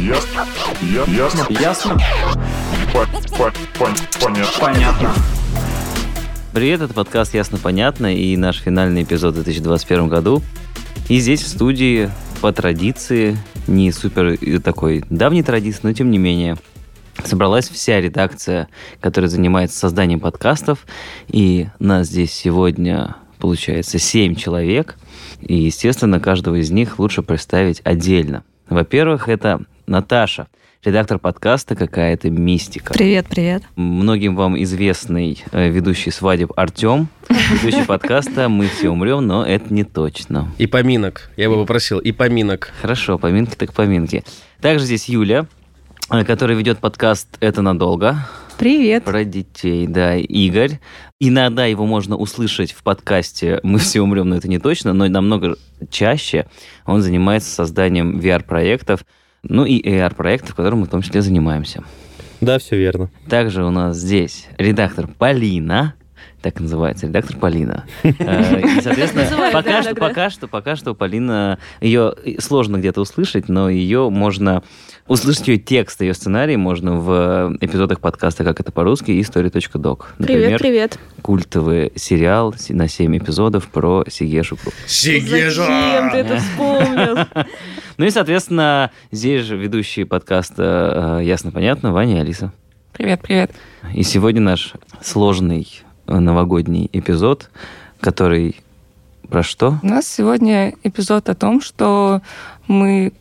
Ясно. Я- Ясно. Ясно? По- по- пон- Понятно. Понятно. Привет, это подкаст «Ясно, понятно» и наш финальный эпизод в 2021 году. И здесь в студии по традиции, не супер э, такой давней традиции, но тем не менее, собралась вся редакция, которая занимается созданием подкастов. И нас здесь сегодня, получается, 7 человек. И, естественно, каждого из них лучше представить отдельно. Во-первых, это Наташа, редактор подкаста «Какая-то мистика». Привет, привет. Многим вам известный э, ведущий свадеб Артем, ведущий подкаста «Мы все умрем, но это не точно». И поминок. Я бы попросил, и поминок. Хорошо, поминки так поминки. Также здесь Юля, э, которая ведет подкаст «Это надолго». Привет. Про детей, да. Игорь. Иногда его можно услышать в подкасте «Мы все умрем, но это не точно», но намного чаще он занимается созданием VR-проектов, ну и AR-проектов, которым мы в том числе занимаемся. Да, все верно. Также у нас здесь редактор Полина. Так называется, редактор Полина. Э, И, соответственно, пока что, пока что, пока что Полина, ее сложно где-то услышать, но ее можно услышать ее текст, ее сценарий можно в эпизодах подкаста «Как это по-русски» и story.doc. Привет, привет. культовый сериал на 7 эпизодов про Сигешу Групп. Зачем ты это вспомнил? Ну и, соответственно, здесь же ведущие подкаста э, «Ясно-понятно» Ваня и Алиса. Привет, привет. И сегодня наш сложный э, новогодний эпизод, который про что? У нас сегодня эпизод о том, что мы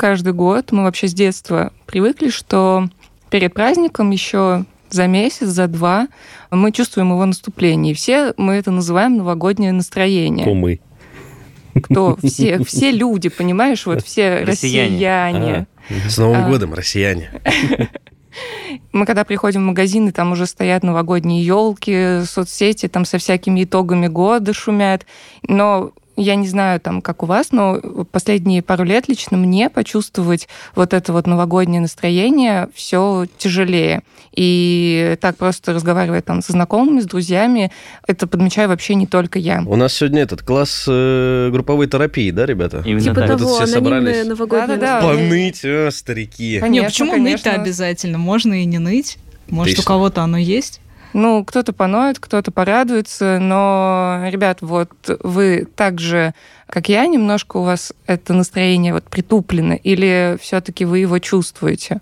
каждый год, мы вообще с детства привыкли, что перед праздником еще за месяц, за два мы чувствуем его наступление. И все мы это называем новогоднее настроение. Кумы. Кто? Все, все люди, понимаешь? Вот все Россияне. россияне. С Новым А. годом, россияне. Мы когда приходим в магазины, там уже стоят новогодние елки, соцсети там со всякими итогами года шумят. Но я не знаю, там, как у вас, но последние пару лет лично мне почувствовать вот это вот новогоднее настроение все тяжелее. И так просто разговаривая там со знакомыми, с друзьями, это подмечаю вообще не только я. У нас сегодня этот класс э, групповой терапии, да, ребята? Именно Типа так. того, все анонимное собрались. новогоднее Да-да-да. настроение. Поныть, а, старики. Конечно, не, почему конечно. ныть-то обязательно? Можно и не ныть. Может, Ты у кого-то оно есть? Ну, кто-то поноет, кто-то порадуется, но, ребят, вот вы так же, как я, немножко у вас это настроение вот притуплено, или все-таки вы его чувствуете?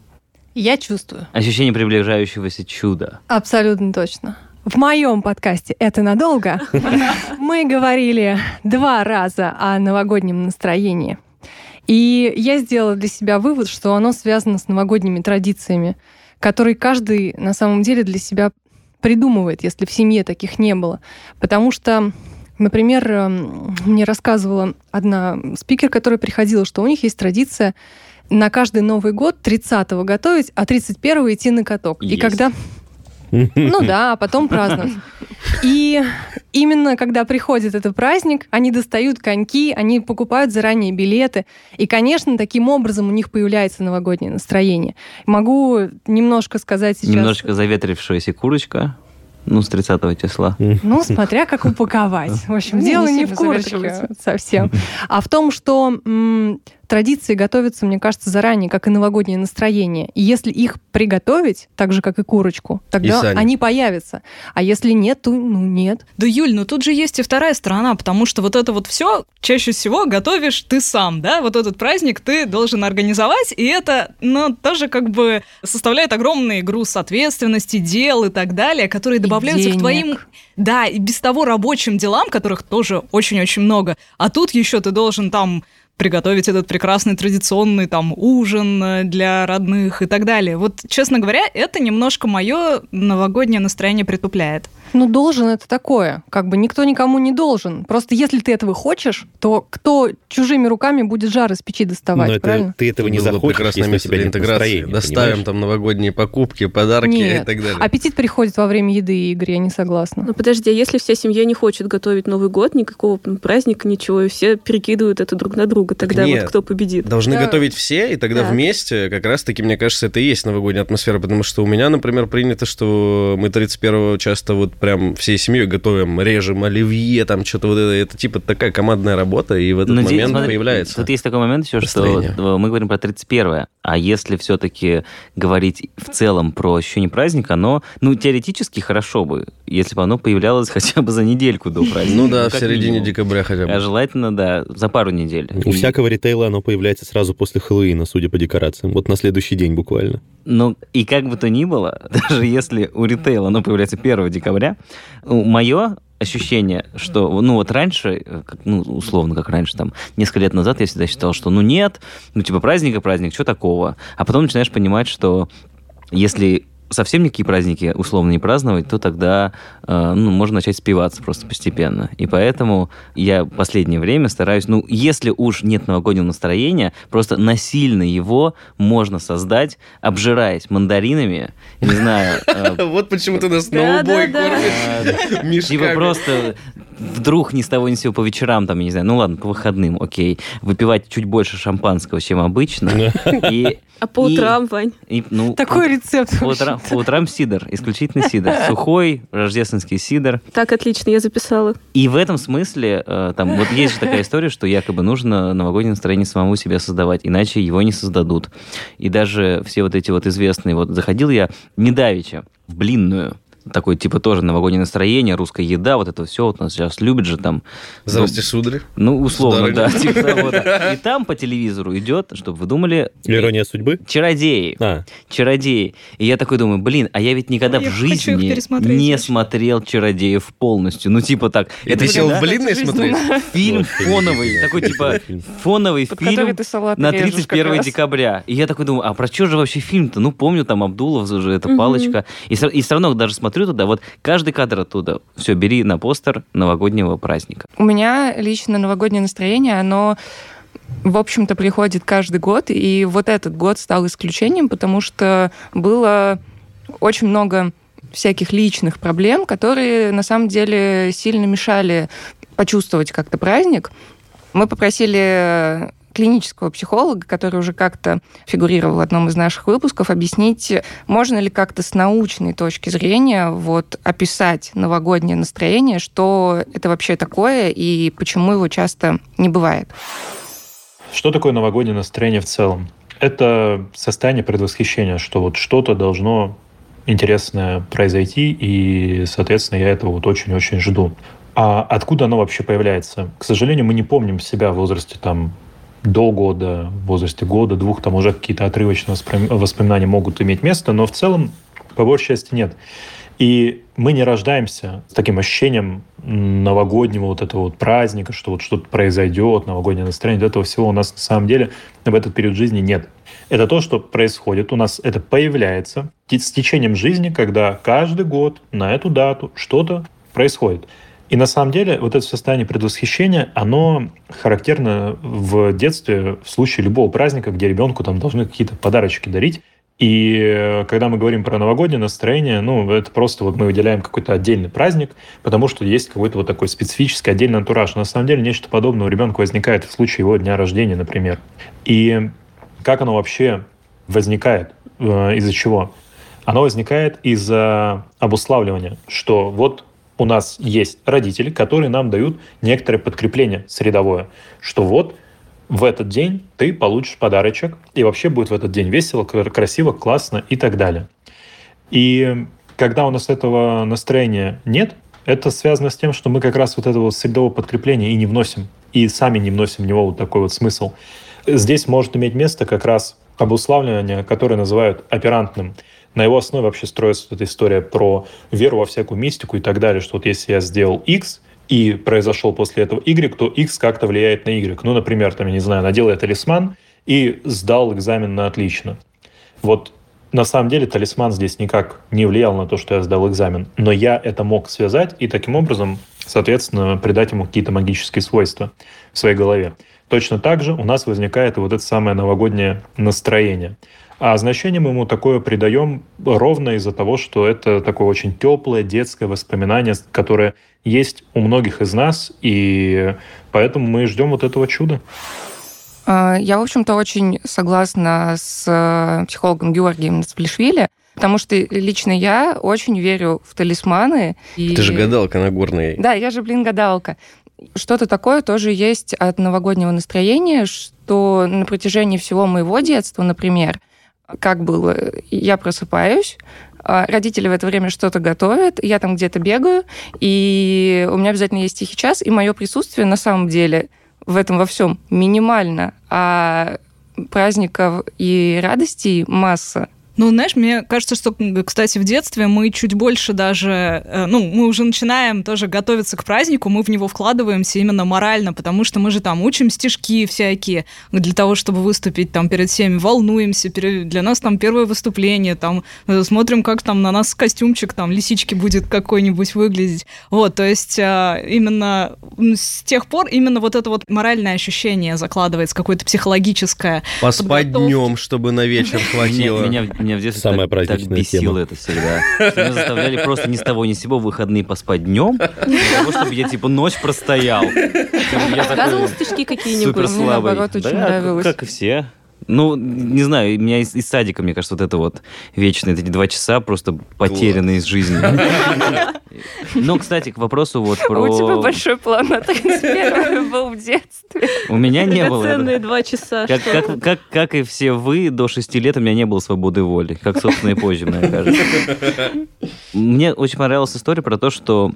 Я чувствую. Ощущение приближающегося чуда. Абсолютно точно. В моем подкасте «Это надолго» мы говорили два раза о новогоднем настроении. И я сделала для себя вывод, что оно связано с новогодними традициями, которые каждый на самом деле для себя придумывает, если в семье таких не было. Потому что, например, эм, мне рассказывала одна спикер, которая приходила, что у них есть традиция на каждый Новый год 30-го готовить, а 31-го идти на каток. И Есть. когда ну да, а потом праздновать. И именно когда приходит этот праздник, они достают коньки, они покупают заранее билеты. И, конечно, таким образом у них появляется новогоднее настроение. Могу немножко сказать сейчас... Немножечко заветрившаяся курочка, ну, с 30 числа. Ну, смотря как упаковать. В общем, Не, дело не в курочке совсем, а в том, что традиции готовятся, мне кажется, заранее, как и новогоднее настроение. И если их приготовить, так же, как и курочку, тогда сани. они появятся. А если нет, то ну нет. Да, Юль, ну тут же есть и вторая сторона, потому что вот это вот все чаще всего готовишь ты сам, да? Вот этот праздник ты должен организовать, и это, ну, тоже как бы составляет огромный груз ответственности, дел и так далее, которые добавляются к твоим, денег. да, и без того рабочим делам, которых тоже очень-очень много. А тут еще ты должен там приготовить этот прекрасный традиционный там ужин э, для родных и так далее. Вот, честно говоря, это немножко мое новогоднее настроение притупляет. Ну, должен это такое. Как бы никто никому не должен. Просто если ты этого хочешь, то кто чужими руками будет жар из печи доставать, Но это, правильно? ты этого не Было захочешь, если у тебя нет интеграции. Доставим понимаешь? там новогодние покупки, подарки и Нет. так далее. Аппетит приходит во время еды, Игорь, я не согласна. Ну подожди, а если вся семья не хочет готовить Новый год, никакого праздника, ничего, и все перекидывают это друг на друга, тогда нет. вот кто победит? Должны Да. готовить все, и тогда Так. вместе, как раз-таки, мне кажется, это и есть новогодняя атмосфера, потому что у меня, например, принято, что мы 31-го часто вот прям всей семьей готовим, режем оливье, там что-то вот это, это типа такая командная работа, и в этот Но здесь, момент смотри, появляется. Тут есть такой момент еще, что вот, мы говорим про 31 а если все-таки говорить в целом про ощущение праздника, оно, ну, теоретически хорошо бы, если бы оно появлялось хотя бы за недельку до праздника. Ну да, в как середине декабря хотя бы. А желательно, да, за пару недель. У И- всякого ритейла оно появляется сразу после Хэллоуина, судя по декорациям. Вот на следующий день буквально. Ну, и как бы то ни было, даже если у ритейла оно появляется 1 декабря, мое ощущение, что, ну, вот раньше, э, как, ну, условно, как раньше, там, несколько лет назад я всегда считал, что, ну, нет, ну, типа, праздник и праздник, что такого? А потом начинаешь понимать, что если совсем никакие праздники условно не праздновать, то тогда э, ну, можно начать спиваться просто постепенно. И поэтому я в последнее время стараюсь, ну, если уж нет новогоднего настроения, просто насильно его можно создать, обжираясь мандаринами, не знаю, э, Вот почему ты нас на убой кормишь. Типа просто вдруг ни с того ни с сего по вечерам, там, я не знаю, ну ладно, по выходным, окей, выпивать чуть больше шампанского, чем обычно. И, А по И- утрам, Вань? и, ну, Такой рецепт. по утрам, по утрам сидр, исключительно сидр. Сухой, рождественский сидр. Так, отлично, я записала. И в этом смысле, э, там, вот есть же такая история, что якобы нужно новогоднее настроение самому себе создавать, иначе его не создадут. И даже все вот эти вот известные, вот заходил я недавеча в блинную, такой, типа, тоже новогоднее настроение, русская еда, вот это все, вот нас сейчас любят же там. Ну, Здрасте, сударь. Ну, условно, Сударыня. да, типа того, да. И там по телевизору идет, чтобы вы думали, Ирония судьбы? чародеи А, чародеи. И я такой думаю, блин, а я ведь никогда Я в жизни не смотрел чародеев полностью. Ну, типа так. И ты сел в блинной смотреть? Фильм Вот, фильм. фоновый, такой типа фоновый фильм на режешь как 31 раз. декабря. И я такой думаю, а про что же вообще фильм-то? Ну, помню, там Абдулов же, это палочка. И, все равно даже смотрю туда, вот каждый кадр оттуда. Все, бери на постер новогоднего праздника. У меня лично новогоднее настроение, оно в общем-то, приходит каждый год, и вот этот год стал исключением, потому что было очень много всяких личных проблем, которые на самом деле сильно мешали почувствовать как-то праздник. Мы попросили клинического психолога, который уже как-то фигурировал в одном из наших выпусков, объяснить, можно ли как-то с научной точки зрения вот описать новогоднее настроение, что это вообще такое и почему его часто не бывает. Что такое новогоднее настроение в целом? Это состояние предвосхищения, что вот что-то должно интересное произойти, и, соответственно, я этого вот очень-очень жду. А откуда оно вообще появляется? К сожалению, мы не помним себя в возрасте там до года, в возрасте года, двух, там уже какие-то отрывочные воспоминания могут иметь место, но в целом, по большей части, нет. И мы не рождаемся с таким ощущением новогоднего вот этого вот праздника, что вот что-то произойдет, новогоднее настроение. Этого всего у нас на самом деле в этот период жизни нет. Это то, что происходит. У нас это появляется с течением жизни, когда каждый год на эту дату что-то происходит. И на самом деле вот это состояние предвосхищения, оно характерно в детстве в случае любого праздника, где ребенку там должны какие-то подарочки дарить. И э, когда мы говорим про новогоднее настроение, ну, это просто вот мы выделяем какой-то отдельный праздник, потому что есть какой-то вот такой специфический отдельный антураж. Но на самом деле нечто подобное у ребенка возникает в случае его дня рождения, например. И как оно вообще возникает? Э, Из-за чего? Оно возникает из-за обуславливания, что вот у нас есть родители, которые нам дают некоторое подкрепление средовое, что вот в этот день ты получишь подарочек, и вообще будет в этот день весело, кра- красиво, классно и так далее. И когда у нас этого настроения нет, это связано с тем, что мы как раз вот этого средового подкрепления и не вносим, и сами не вносим в него вот такой вот смысл. Здесь может иметь место как раз обуславливание, которое называют оперантным. На его основе вообще строится вот эта история про веру во всякую мистику и так далее, что вот если я сделал X, и произошел после этого Y, то X как-то влияет на Y. Ну, например, там, я не знаю, надел я талисман и сдал экзамен на отлично. Вот на самом деле талисман здесь никак не влиял на то, что я сдал экзамен, но я это мог связать и таким образом, соответственно, придать ему какие-то магические свойства в своей голове. Точно так же у нас возникает вот это самое новогоднее настроение. А значение мы ему такое придаем ровно из-за того, что это такое очень теплое детское воспоминание, которое есть у многих из нас, и поэтому мы ждем вот этого чуда. А, Я, в общем-то, очень согласна с э, психологом Георгием Нацплишвили, Потому что лично я очень верю в талисманы. и- Ты же гадалка Нагорная. Да, я же, блин, гадалка. Что-то такое тоже есть от новогоднего настроения, что на протяжении всего моего детства, например, как было, я просыпаюсь, а родители в это время что-то готовят, я там где-то бегаю, и у меня обязательно есть тихий час, и мое присутствие на самом деле в этом во всем минимально, а праздников и радостей масса. Ну, знаешь, мне кажется, что, кстати, в детстве мы чуть больше даже, э, ну, мы уже начинаем тоже готовиться к празднику, мы в него вкладываемся именно морально, потому что мы же там учим стишки всякие для того, чтобы выступить там перед всеми, волнуемся, для нас там первое выступление, там э, смотрим, как там на нас костюмчик там лисички будет какой-нибудь выглядеть. Вот, то есть э, именно с тех пор именно вот это вот моральное ощущение закладывается, какое-то психологическое. Поспать днем, чтобы на вечер хватило. Меня, меня- меня в детстве Самая так, так бесило тема. это всегда. Меня заставляли просто ни с того ни с сего в выходные поспать днем, для того, чтобы я типа ночь простоял. Я Рассказывал такой стишки какие-нибудь? супер Мне, слабый. наоборот, очень нравилось. как и все. Ну, не знаю, у меня из, из садика, мне кажется, вот это вот вечные эти два часа просто потерянные из жизни. Ну, кстати, к вопросу вот А про... у тебя большой план на 31 был в детстве. У меня не было. Драгоценные два часа. Как, что как, как, как и все вы, до 6 лет у меня не было свободы воли. Как, собственно, и позже, мне кажется. Мне очень понравилась история про то, что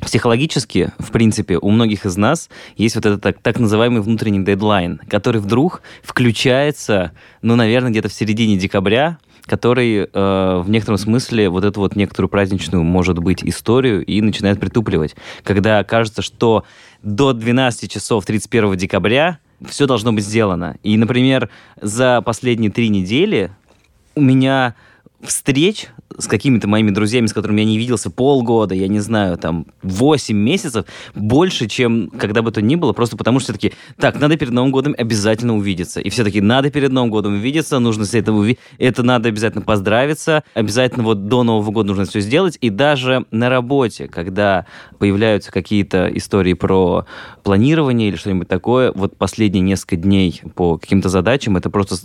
психологически, в принципе, у многих из нас есть вот этот так, так называемый внутренний дедлайн, который вдруг включается, ну, наверное, где-то в середине декабря, который э, в некотором смысле вот эту вот некоторую праздничную, может быть, историю и начинает притупливать. Когда кажется, что до 12 часов 31 декабря все должно быть сделано. И, например, за последние три недели у меня встреч с какими-то моими друзьями, с которыми я не виделся полгода, я не знаю, там, 8 месяцев, больше, чем когда бы то ни было, просто потому что все-таки, так, надо перед Новым годом обязательно увидеться. И все-таки надо перед Новым годом увидеться, нужно с этого это надо обязательно поздравиться, обязательно вот до Нового года нужно все сделать. И даже на работе, когда появляются какие-то истории про планирование или что-нибудь такое, вот последние несколько дней по каким-то задачам, это просто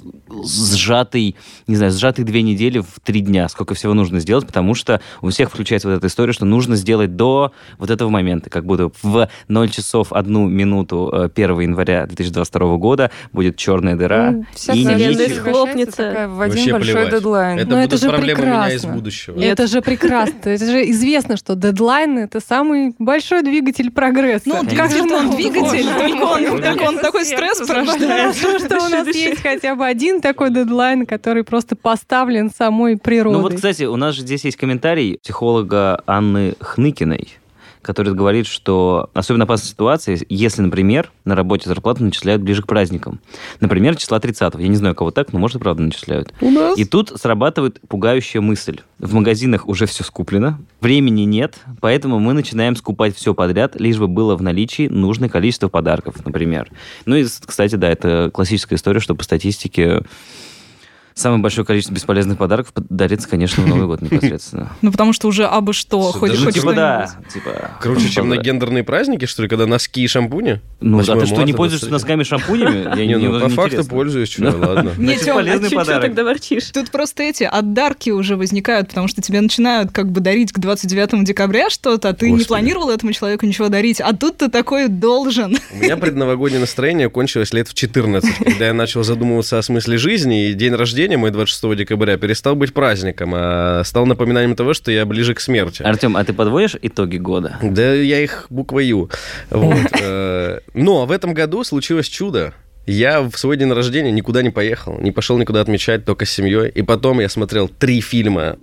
сжатый, не знаю, сжатые две недели в три дня, сколько всего нужно сделать, потому что у всех включается вот эта история, что нужно сделать до вот этого момента, как будто в 0 часов 1 минуту э, 1 января 2022 года будет черная дыра, Вся и схлопнется. такая в Вообще один большой плевать. дедлайн. Это Но это будут же проблемы меня из прекрасно. будущего. Это же прекрасно. Это же известно, что дедлайн — это самый большой двигатель прогресса. Ну, как же он двигатель, так он, такой стресс порождает. Что у нас есть хотя бы один такой дедлайн, который просто поставлен самой природой. Ну вот, кстати, у нас же здесь есть комментарий психолога Анны Хныкиной, который говорит, что особенно опасная ситуация, если, например, на работе зарплату начисляют ближе к праздникам. Например, числа 30 Я не знаю, кого так, но, может, и правда начисляют. У нас? И тут срабатывает пугающая мысль. В магазинах уже все скуплено, времени нет, поэтому мы начинаем скупать все подряд, лишь бы было в наличии нужное количество подарков, например. Ну и, кстати, да, это классическая история, что по статистике самое большое количество бесполезных подарков дарится, конечно, в Новый год непосредственно. Ну, потому что уже абы что, Что, хоть, Типа да, типа... Круче, чем на гендерные праздники, что ли, когда носки и шампуни? Ну, а 8 ты что, не пользуешься 23? носками и шампунями? Я Не, ну, по не факту интересно. пользуюсь, что, ладно. Не, Значит, Тём, а полезный а чё подарок. тогда ворчишь? Тут просто эти отдарки уже возникают, потому что тебе начинают как бы дарить к 29 декабря что-то, а ты не планировал этому человеку ничего дарить, а тут ты такой должен. У меня предновогоднее настроение кончилось лет в 14, когда я начал задумываться о смысле жизни, и день рождения мой 26 декабря перестал быть праздником, а стал напоминанием того, что я ближе к смерти. Артем, а ты подводишь итоги года? Да я их буквой Ю. Вот. э, Но в этом году случилось чудо. Я в свой день рождения никуда не поехал, не пошел никуда отмечать, только с семьей. И потом я смотрел три фильма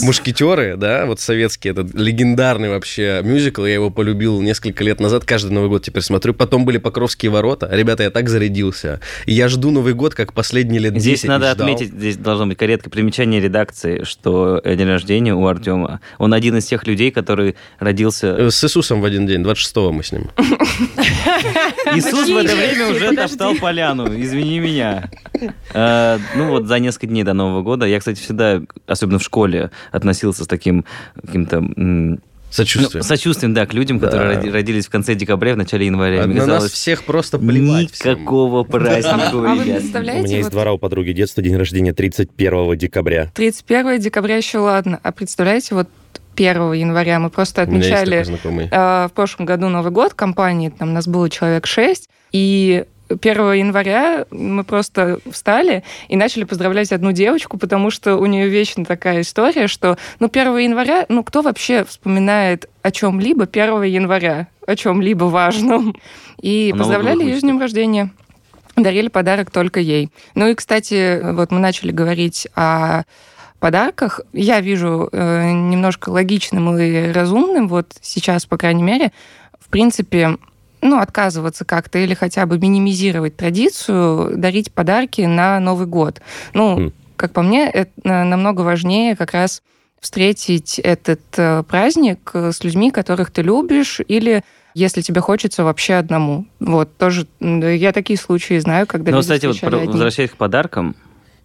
«Мушкетеры», да, вот советский, этот легендарный вообще мюзикл. Я его полюбил несколько лет назад, каждый Новый год теперь смотрю. Потом были «Покровские ворота». Ребята, я так зарядился. И я жду Новый год, как последние лет 10 Здесь надо не ждал. отметить, здесь должно быть корректное примечание редакции, что э, день рождения у Артема. Он один из тех людей, который родился... Э, С Иисусом в один день, 26-го мы с ним. Иисус в это время уже топтал поляну, извини меня. Э, Ну вот за несколько дней до Нового года. Я, кстати, всегда, особенно в школе, относился с таким каким-то м, Сочувствие. Ну, сочувствием, да, к людям, которые Да. роди- родились в конце декабря, в начале января. А на нас казалось, всех просто плевать всем. никакого праздника А у вы ребят. У представляете, меня есть вот двора у подруги детства, день рождения 31 декабря. 31 декабря еще ладно, а представляете, вот 1 января мы просто У меня есть такой отмечали э, в прошлом году Новый год компании, там нас было человек 6, и 1 января мы просто встали и начали поздравлять одну девочку, потому что у нее вечно такая история, что, ну, 1 января, ну, кто вообще вспоминает о чем-либо 1 января, о чем-либо важном? И А Новый поздравляли ее с днем рождения. Дарили подарок только ей. Ну и, кстати, вот мы начали говорить о подарках. Я вижу э, немножко логичным и разумным, вот сейчас, по крайней мере, в принципе, ну, отказываться как-то или хотя бы минимизировать традицию дарить подарки на Новый год. Ну, Хм. как по мне, это намного важнее как раз встретить этот э, праздник э, с людьми, которых ты любишь, или если тебе хочется вообще одному. Вот, тоже я такие случаи знаю, когда Ну, люди кстати, вот про- одни. возвращаясь к подаркам,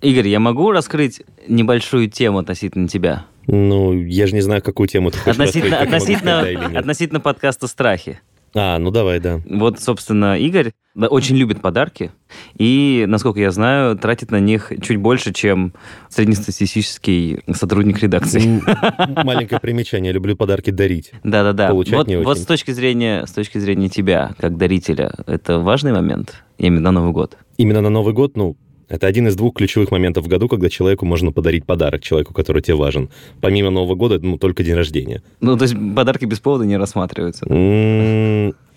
Игорь, я могу раскрыть небольшую тему относительно тебя? Ну, я же не знаю, какую тему ты хочешь Относительно, раскрыть, могу относительно, нет. относительно подкаста «Страхи». А, ну давай, да. Вот, собственно, Игорь очень любит подарки и, насколько я знаю, тратит на них чуть больше, чем среднестатистический сотрудник редакции. М, Маленькое примечание. Люблю подарки дарить. Да-да-да. Получать Вот, не вот очень. с точки зрения, с точки зрения тебя, как дарителя, это важный момент именно на Новый год. Именно на Новый год, ну, это один из двух ключевых моментов в году, когда человеку можно подарить подарок, человеку, который тебе важен. Помимо Нового года, ну, только день рождения. Ну, то есть подарки без повода не рассматриваются.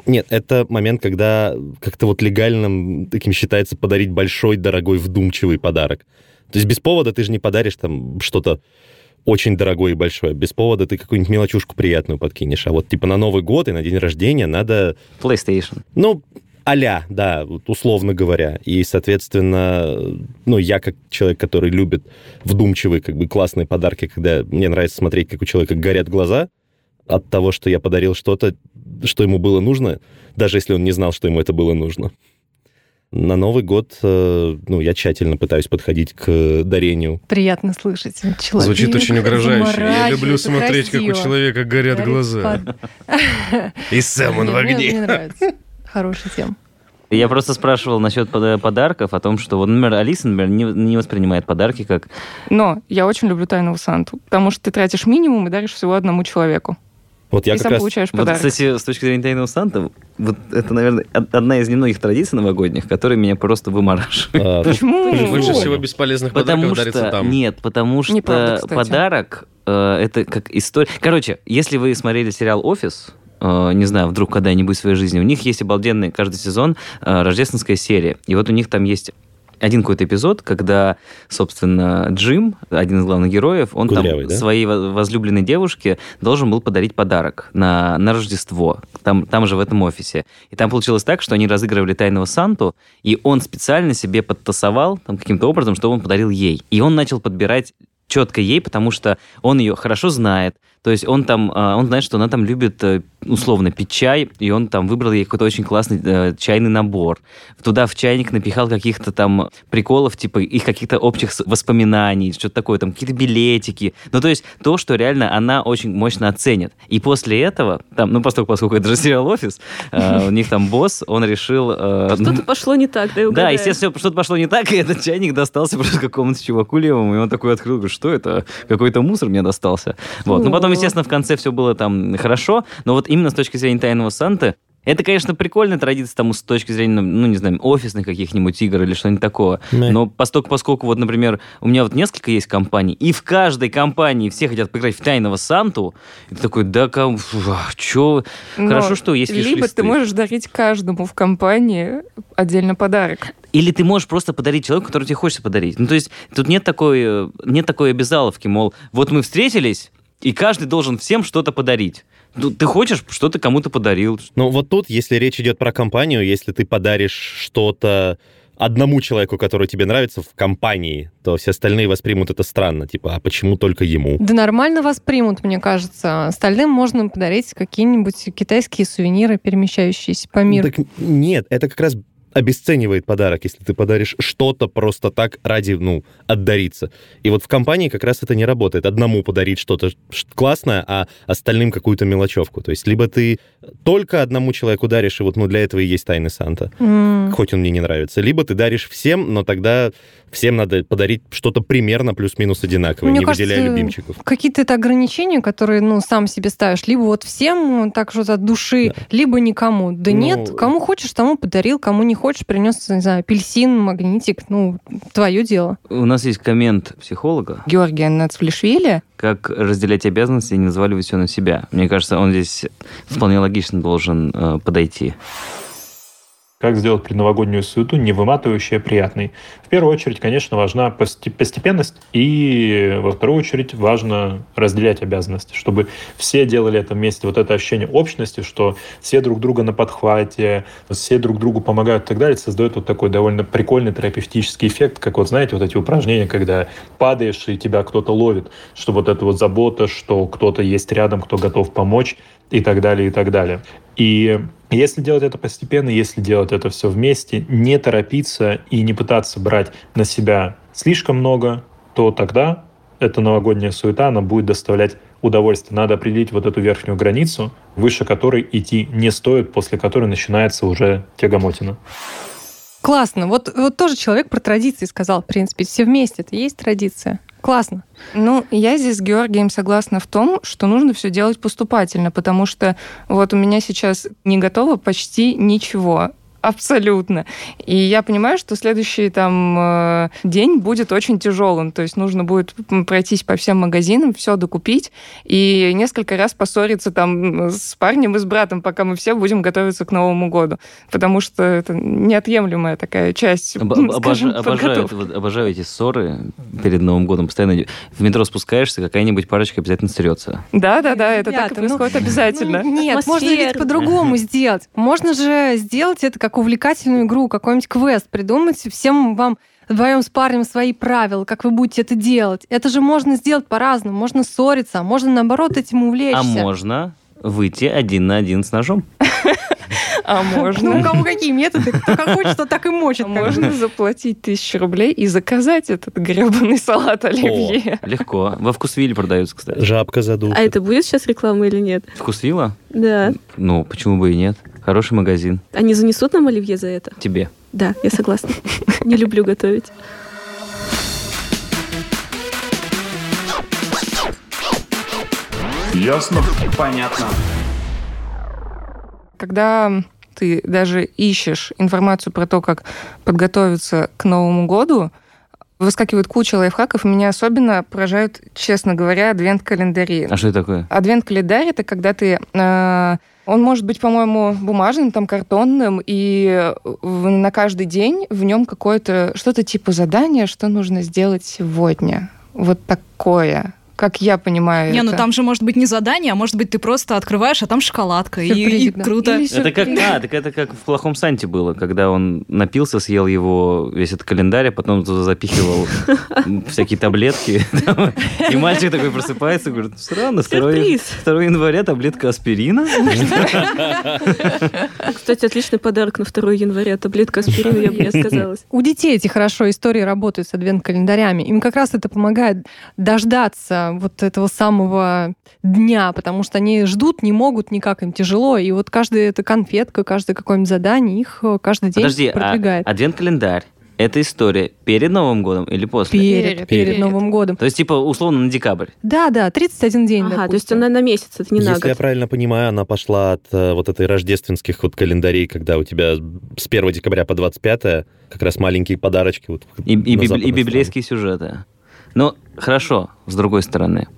Нет, это момент, когда как-то вот легальным таким считается подарить большой, дорогой, вдумчивый подарок. То есть без повода ты же не подаришь там что-то очень дорогое и большое. Без повода ты какую-нибудь мелочушку приятную подкинешь. А вот типа на Новый год и на день рождения надо PlayStation. ну, а да, вот условно говоря. И, соответственно, ну, я как человек, который любит вдумчивые, как бы классные подарки, когда мне нравится смотреть, как у человека горят глаза от того, что я подарил что-то, что ему было нужно, даже если он не знал, что ему это было нужно. На Новый год, э, ну, я тщательно пытаюсь подходить к дарению. Приятно слышать. Человек Звучит очень угрожающе. Я люблю смотреть, как у красиво. человека горят Горит глаза. под- И сам он в Мне- Мне огне. нравится. Хорошая тема. Я просто спрашивал насчет пода- подарков, о том, что, вот, например, Алиса, например, не, не воспринимает подарки как... Но я очень люблю тайного Санту, потому что ты тратишь минимум и даришь всего одному человеку. Вот я и как сам раз... получаешь Вот, подарок. кстати, с точки зрения Тайного Санта, вот это, наверное, од- одна из немногих традиций новогодних, которые меня просто вымораживают. а, Почему? Больше всего бесполезных Потому подарков дарится там. нет, потому что Неправда, кстати. подарок э, это как история. Короче, если вы смотрели сериал Офис, не знаю, вдруг когда-нибудь в своей жизни, у них есть обалденный каждый сезон э, рождественская серия. И вот у них там есть один какой-то эпизод, когда, собственно, Джим, один из главных героев, он Кудрявый, там да? своей во- возлюбленной девушке должен был подарить подарок на, на Рождество, там, там же в этом офисе. И там получилось так, что они разыгрывали тайного Санту, и он специально себе подтасовал там, каким-то образом, чтобы он подарил ей. И он начал подбирать четко ей, потому что он ее хорошо знает. То есть он там, а, он знает, что она там любит э, условно пить чай, и он там выбрал ей какой-то очень классный э, чайный набор. Туда в чайник напихал каких-то там приколов, типа их каких-то общих воспоминаний, что-то такое, там какие-то билетики. Ну, то есть то, что реально она очень мощно оценит. И после этого, там, ну, поскольку, поскольку это же сериал «Офис», э, у них там босс, он решил... э, Что-то пошло не так, да, да, естественно, что-то пошло не так, и этот чайник достался просто какому-то чуваку левому, и он такой открыл, говорит, что это? Какой-то мусор мне достался. Вот. Ну, потом, О. естественно, в конце все было там хорошо, но вот именно с точки зрения Тайного Санты, это, конечно, прикольная традиция там с точки зрения, ну, не знаю, офисных каких-нибудь игр или что-нибудь такого. Мeh. Но поскольку, поскольку, вот, например, у меня вот несколько есть компаний, и в каждой компании все хотят поиграть в Тайного Санту, и ты такой, да, ком... что? Но Хорошо, что есть Либо ты можешь дарить каждому в компании отдельно подарок. Или ты можешь просто подарить человеку, который тебе хочется подарить. Ну, то есть тут нет такой, э, нет такой обязаловки, мол, вот мы встретились, и каждый должен всем что-то подарить. Ну, ты хочешь, что ты кому-то подарил. Ну, вот тут, если речь идет про компанию, если ты подаришь что-то одному человеку, который тебе нравится в компании, то все остальные воспримут это странно. Типа, а почему только ему? Да нормально воспримут, мне кажется. Остальным можно подарить какие-нибудь китайские сувениры, перемещающиеся по миру. Так нет, это как раз обесценивает подарок, если ты подаришь что-то просто так ради, ну, отдариться. И вот в компании как раз это не работает. Одному подарить что-то классное, а остальным какую-то мелочевку. То есть либо ты только одному человеку даришь, и вот ну, для этого и есть тайный Санта, М. хоть он мне не нравится. Либо ты даришь всем, но тогда всем надо подарить что-то примерно плюс-минус одинаковое, Мне не выделяя кажется, любимчиков. Какие-то это ограничения, которые, ну, сам себе ставишь. Либо вот всем так что-то от души, либо никому. Да Ну, нет, кому хочешь, тому подарил, кому не хочешь, принес, не знаю, апельсин, магнитик. Ну, твое дело. У нас есть коммент психолога, Георгия Нацфлишвили. как разделять обязанности и не взваливать все на себя. Мне кажется, он здесь вполне логично должен э, подойти. Как сделать предновогоднюю суету не выматывающей, а приятной? В первую очередь, конечно, важна посте- постепенность, и во вторую очередь важно разделять обязанности, чтобы все делали это вместе. Вот это ощущение общности, что все друг друга на подхвате, все друг другу помогают и так далее, создает вот такой довольно прикольный терапевтический эффект, как вот, знаете, вот эти упражнения, когда падаешь, и тебя кто-то ловит, что вот эта вот забота, что кто-то есть рядом, кто готов помочь, и так далее, и так далее. И если делать это постепенно, если делать это все вместе, не торопиться и не пытаться брать на себя слишком много, то тогда эта новогодняя суета, она будет доставлять удовольствие. Надо определить вот эту верхнюю границу, выше которой идти не стоит, после которой начинается уже тягомотина. Классно. Вот, вот тоже человек про традиции сказал, в принципе. Все вместе, это есть традиция. Классно. Ну, я здесь с Георгием согласна в том, что нужно все делать поступательно, потому что вот у меня сейчас не готово почти ничего. Абсолютно. И я понимаю, что следующий там э, день будет очень тяжелым. То есть нужно будет пройтись по всем магазинам, все докупить и несколько раз поссориться там с парнем и с братом, пока мы все будем готовиться к Новому году. Потому что это неотъемлемая такая часть, Об- м, об- скажем, обожаю, вот- обожаю эти ссоры перед Новым годом. Постоянно в метро спускаешься, какая-нибудь парочка обязательно срется. Да, да, да, это так и Ребята, ну, происходит обязательно. Ну, нет, можно ведь по-другому сделать. Можно же сделать это как увлекательную игру, какой-нибудь квест, придумать всем вам вдвоем с парнем свои правила, как вы будете это делать. Это же можно сделать по-разному. Можно ссориться, а можно, наоборот, этим увлечься. А можно выйти один на один с ножом. А Ну, у можно? кого какие методы, кто как хочет, то так и мочит. А как можно заплатить тысячу рублей и заказать этот гребаный салат оливье. Легко. Во вкусвилле продаются, кстати. Жабка задул. А это будет сейчас реклама или нет? Вкусвилла? Да. Ну, почему бы и нет? Хороший магазин. Они занесут нам оливье за это? Тебе. Да, я согласна. Не люблю готовить. Ясно? Понятно. Когда ты даже ищешь информацию про то, как подготовиться к Новому году, выскакивает куча лайфхаков. Меня особенно поражают, честно говоря, адвент-календари. А что это такое? Адвент-календарь это когда ты... э, он может быть, по-моему, бумажным, там, картонным, и в- на каждый день в нем какое-то что-то типа задания, что нужно сделать сегодня. Вот такое. Как я понимаю Не, ну это. там же может быть не задание, а может быть ты просто открываешь, а там шоколадка. И, и да. круто. Или Это как, а, так это как в плохом Санте было, когда он напился, съел его весь этот календарь, а потом туда запихивал всякие таблетки. И мальчик такой просыпается и говорит, странно, 2 Сюрприз. 2 января таблетка аспирина. Кстати, отличный подарок на 2 января. Таблетка аспирина, я бы не сказалась. У детей эти хорошо истории работают с адвент-календарями. Им как раз это помогает дождаться вот этого самого дня, потому что они ждут, не могут никак, им тяжело. И вот каждая эта конфетка, каждое какое-нибудь задание их э, каждый день Подожди, а продвигает. адвент-календарь – это история перед Новым годом или после? Перед, Перед, перед. Новым годом. То есть, типа, условно, на декабрь. Да, да, 31 день. Ага, то есть допустим. она на месяц, это не на Если я год. правильно понимаю, она пошла от э, вот этой рождественских вот календарей, когда у тебя с 1 декабря по 25 как раз маленькие подарочки. Вот, И, и на библи- и библейские сюжеты. Но хорошо, с другой стороны.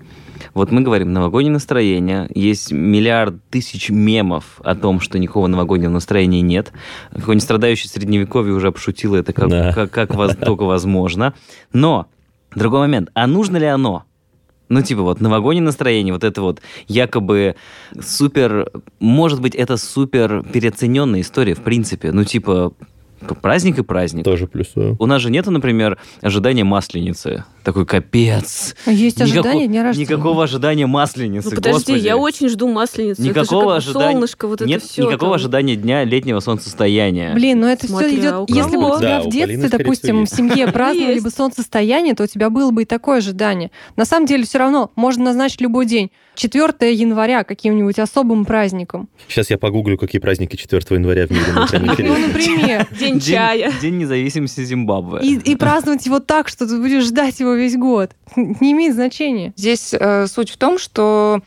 Вот мы говорим, новогоднее настроение, есть миллиард тысяч мемов о том, что никакого новогоднего настроения нет. Какой-нибудь страдающий средневековье уже обшутил это как, Да. как, как воз- только возможно. Но, другой момент, а нужно ли оно? Ну, типа, вот новогоднее настроение, вот это вот якобы супер... Может быть, это супер переоцененная история, в принципе. Ну, типа, праздник и праздник. Тоже плюсую. У нас же нету, например, ожидания масленицы. Такой капец. Есть Никако- ожидание дня рождения. Никакого ожидания масленицы, Ну подожди, господи. я очень жду масленицу. это же Никакого как ожидания. солнышко, вот Нет это все. никакого ожидания дня летнего солнцестояния. Блин, ну это все Смотря идет. у Если бы у тебя Да, в детстве, допустим, в семье праздновали бы солнцестояние, то у тебя было бы и такое ожидание. На самом деле, все равно можно назначить любой день. 4 января каким-нибудь особым праздником. Сейчас я погуглю, какие праздники 4 января в мире. Ну, например. День чая. День независимости Зимбабве. И, и праздновать его так, что ты будешь ждать его весь год. Не имеет значения. Здесь э, суть в том, что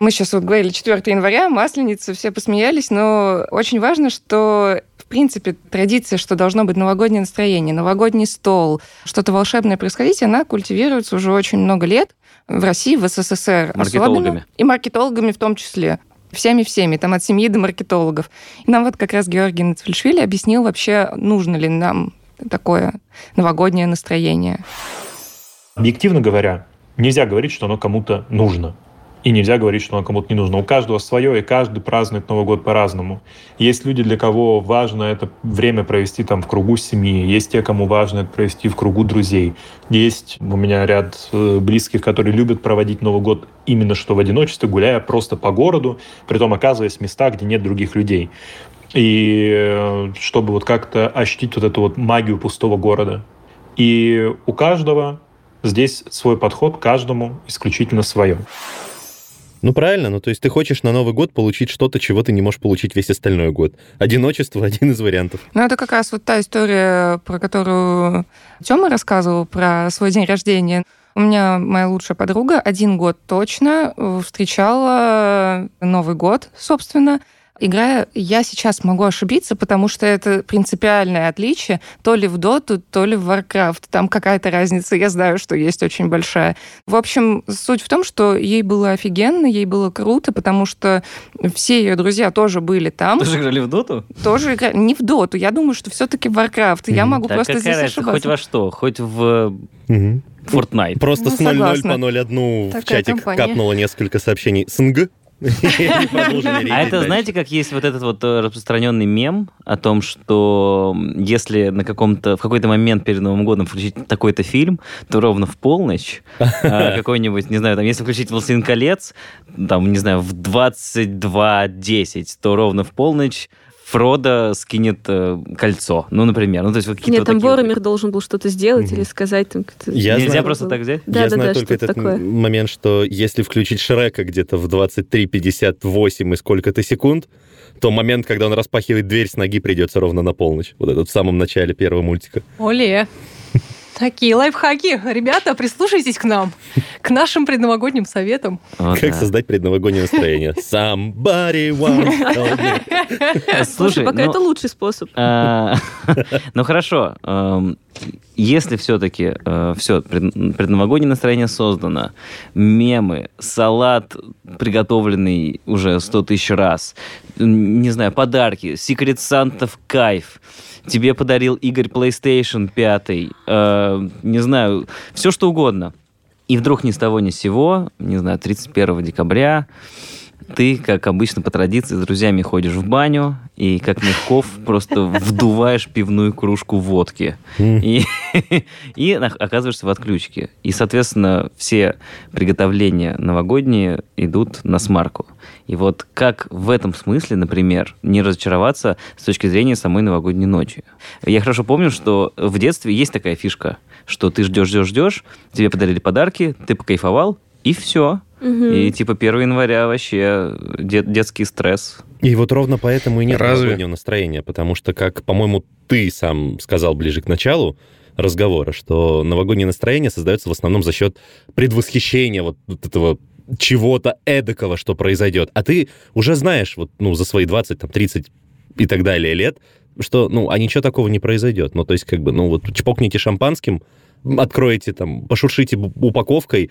мы сейчас вот говорили 4 января, Масленица, все посмеялись, но очень важно, что в принципе традиция, что должно быть новогоднее настроение, новогодний стол, что-то волшебное происходить, она культивируется уже очень много лет в России, в СССР. Маркетологами. особенно. И маркетологами в том числе. Всеми-всеми, там от семьи до маркетологов. И нам вот как раз Георгий Нацвельшвили объяснил вообще, нужно ли нам такое новогоднее настроение. Объективно говоря, нельзя говорить, что оно кому-то нужно. И нельзя говорить, что оно кому-то не нужно. У каждого свое, и каждый празднует Новый год по-разному. Есть люди, для кого важно это время провести там в кругу семьи. Есть те, кому важно это провести в кругу друзей. Есть у меня ряд э, близких, которые любят проводить Новый год именно что в одиночестве, гуляя просто по городу, притом оказываясь в местах, где нет других людей. И э, чтобы вот как-то ощутить вот эту вот магию пустого города. И у каждого здесь свой подход, каждому исключительно свое. Ну, правильно. Ну, то есть ты хочешь на Новый год получить что-то, чего ты не можешь получить весь остальной год. Одиночество — один из вариантов. Ну, это как раз вот та история, про которую Тёма рассказывал, про свой день рождения. У меня моя лучшая подруга один год точно встречала Новый год, собственно, играя, я сейчас могу ошибиться, потому что это принципиальное отличие то ли в Доту, то ли в Warcraft. Там какая-то разница, я знаю, что есть очень большая. В общем, суть в том, что ей было офигенно, ей было круто, потому что все ее друзья тоже были там Тоже играли в доту? тоже играли. Не в доту, я думаю, что все-таки в Warcraft. Я могу Так просто какая здесь разница, ошибаться. хоть во что? Хоть в Мгм. Fortnite. Просто Ну, с 0.0 согласна. по 0.1 в Такая чатик компания. капнуло несколько сообщений. СНГ. А это, знаете, как есть вот этот вот э, распространенный мем о том, что если на каком-то, в какой-то момент перед Новым годом включить такой-то фильм, то ровно в полночь э, какой-нибудь, не знаю, там, если включить «Властелин колец», там, не знаю, в 22.10, то ровно в полночь Фродо скинет э, кольцо, ну, например. Ну, то есть вот какие-то Нет, вот там такие Боромир должен был что-то сделать Мгм. или сказать там. Я Нельзя знаю- просто так взять? Да, Я да, знаю да, только этот такое. момент, что если включить Шрека где-то в 23.58 и сколько-то секунд, то момент, когда он распахивает дверь с ноги, придется ровно на полночь. Вот этот в самом начале первого мультика. Оле. Такие лайфхаки. Ребята, прислушайтесь к нам, к нашим предновогодним советам. Как да. создать предновогоднее настроение? Somebody me. Слушай, пока ну, это лучший способ. А, Ну хорошо, эм, если все-таки все, предновогоднее настроение создано, мемы, салат, приготовленный уже 100 тысяч раз, не знаю, подарки, Secret Santa в кайф, тебе подарил Игорь PlayStation 5, э, не знаю, все что угодно. И вдруг ни с того ни с сего, не знаю, 31 декабря, ты, как обычно по традиции, с друзьями ходишь в баню и, как Мягков, просто вдуваешь пивную кружку водки. И, и оказываешься в отключке. И, соответственно, все приготовления новогодние идут на смарку. И вот как в этом смысле, например, не разочароваться с точки зрения самой новогодней ночи? Я хорошо помню, что в детстве есть такая фишка, что ты ждешь, ждешь, ждешь, тебе подарили подарки, ты покайфовал, и все. Мгм. И типа 1 января вообще де- детский стресс. И вот ровно поэтому и нет Разве? новогоднего настроения, потому что, как, по-моему, ты сам сказал ближе к началу разговора, что новогоднее настроение создается в основном за счет предвосхищения вот этого чего-то эдакого, что произойдет. А ты уже знаешь, вот, ну, за свои 20, там, 30 и так далее лет, что, ну, а ничего такого не произойдет. Ну, то есть, как бы, ну, вот чпокните шампанским, откроете там, пошуршите упаковкой,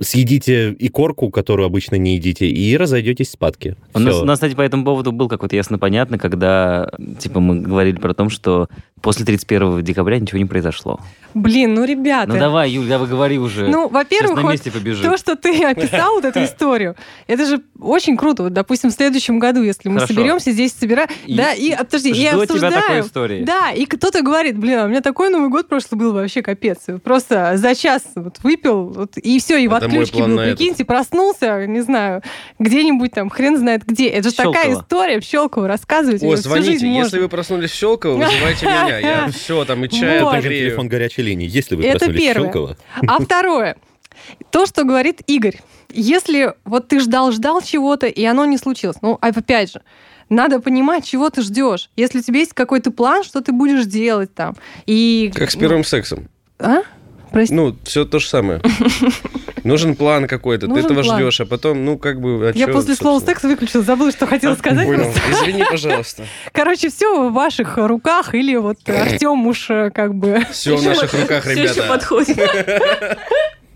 съедите икорку, которую обычно не едите, и разойдетесь спадки. У нас, у нас, кстати, по этому поводу был какой-то ясно понятно, когда типа мы говорили про то, что после 31 декабря ничего не произошло. Блин, ну, ребята. Ну давай, Юль, давай говори уже. Ну, во-первых, на вот то, что ты описал, вот эту историю, это же очень круто. Вот, допустим, в следующем году, если мы Хорошо. соберемся здесь, собираем... И Да, и, подожди, и от тебя такой истории. Да, и кто-то говорит, блин, а у меня такой Новый год прошлый был вообще капец. Просто за час вот выпил, вот, и все, и в Это отключке был, на этот. прикиньте, проснулся, не знаю, где-нибудь там, хрен знает где. Это же такая история, в Щелково рассказывать. О, звоните, если можно. вы проснулись в Щелково, вызывайте меня. Я все, там и чай Вот. Отогрею. телефон горячей линии. Если вы Это проснулись в. Щелково, А второе, то, что говорит Игорь. Если вот ты ждал-ждал чего-то, и оно не случилось. Ну, а опять же, надо понимать, чего ты ждешь. Если у тебя есть какой-то план, что ты будешь делать там. И... Как с первым сексом. А? Прости. Ну, все то же самое. Нужен план какой-то, ты Нужен этого план. ждешь, а потом, ну, как бы... а Я чё, после слова секс выключила, забыла, что хотела сказать. Понял. просто. Извини, пожалуйста. Короче, все в ваших руках, или вот Артем уж э, как бы... Все в наших руках, Все еще ребята. подходит.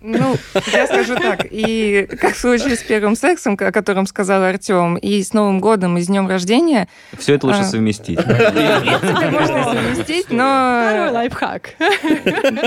Ну, я скажу так, и как в случае с первым сексом, о котором сказал Артем, и с Новым годом, и с днем рождения, Все это лучше А. совместить. это можно совместить, Второй но... лайфхак.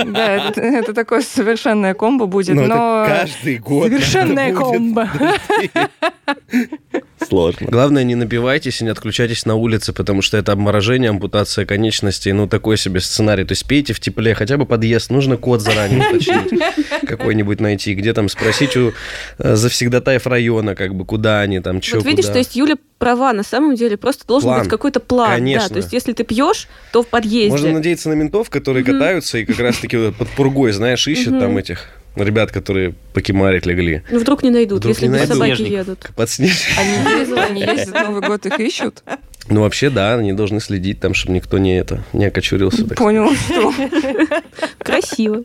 Да, это, это такое совершенное комбо будет, ну, но... каждый год будет. комбо. Сложно. Главное, не напивайтесь и не отключайтесь на улице, потому что это обморожение, ампутация конечностей, ну, такой себе сценарий. То есть пейте в тепле, хотя бы подъезд, нужно код заранее уточнить, какой-нибудь найти, где там спросить у э, завсегдатаев района, как бы, куда они там, что, Вот видишь, куда. то есть Юля права, на самом деле просто должен План. быть какой-то план. Конечно. Да, то есть если ты пьешь, то в подъезде. Можно надеяться на ментов, которые катаются и как раз-таки под пургой, знаешь, ищут там этих ребят, которые покемарить легли. Ну, вдруг не найдут, Вдруг если не найдут. собаки Снежник. едут. Подснежник. Они ездят, они ездят, Новый год их ищут. Ну, вообще, да, они должны следить там, чтобы никто не это, не окочурился. так Понял, что... Красиво.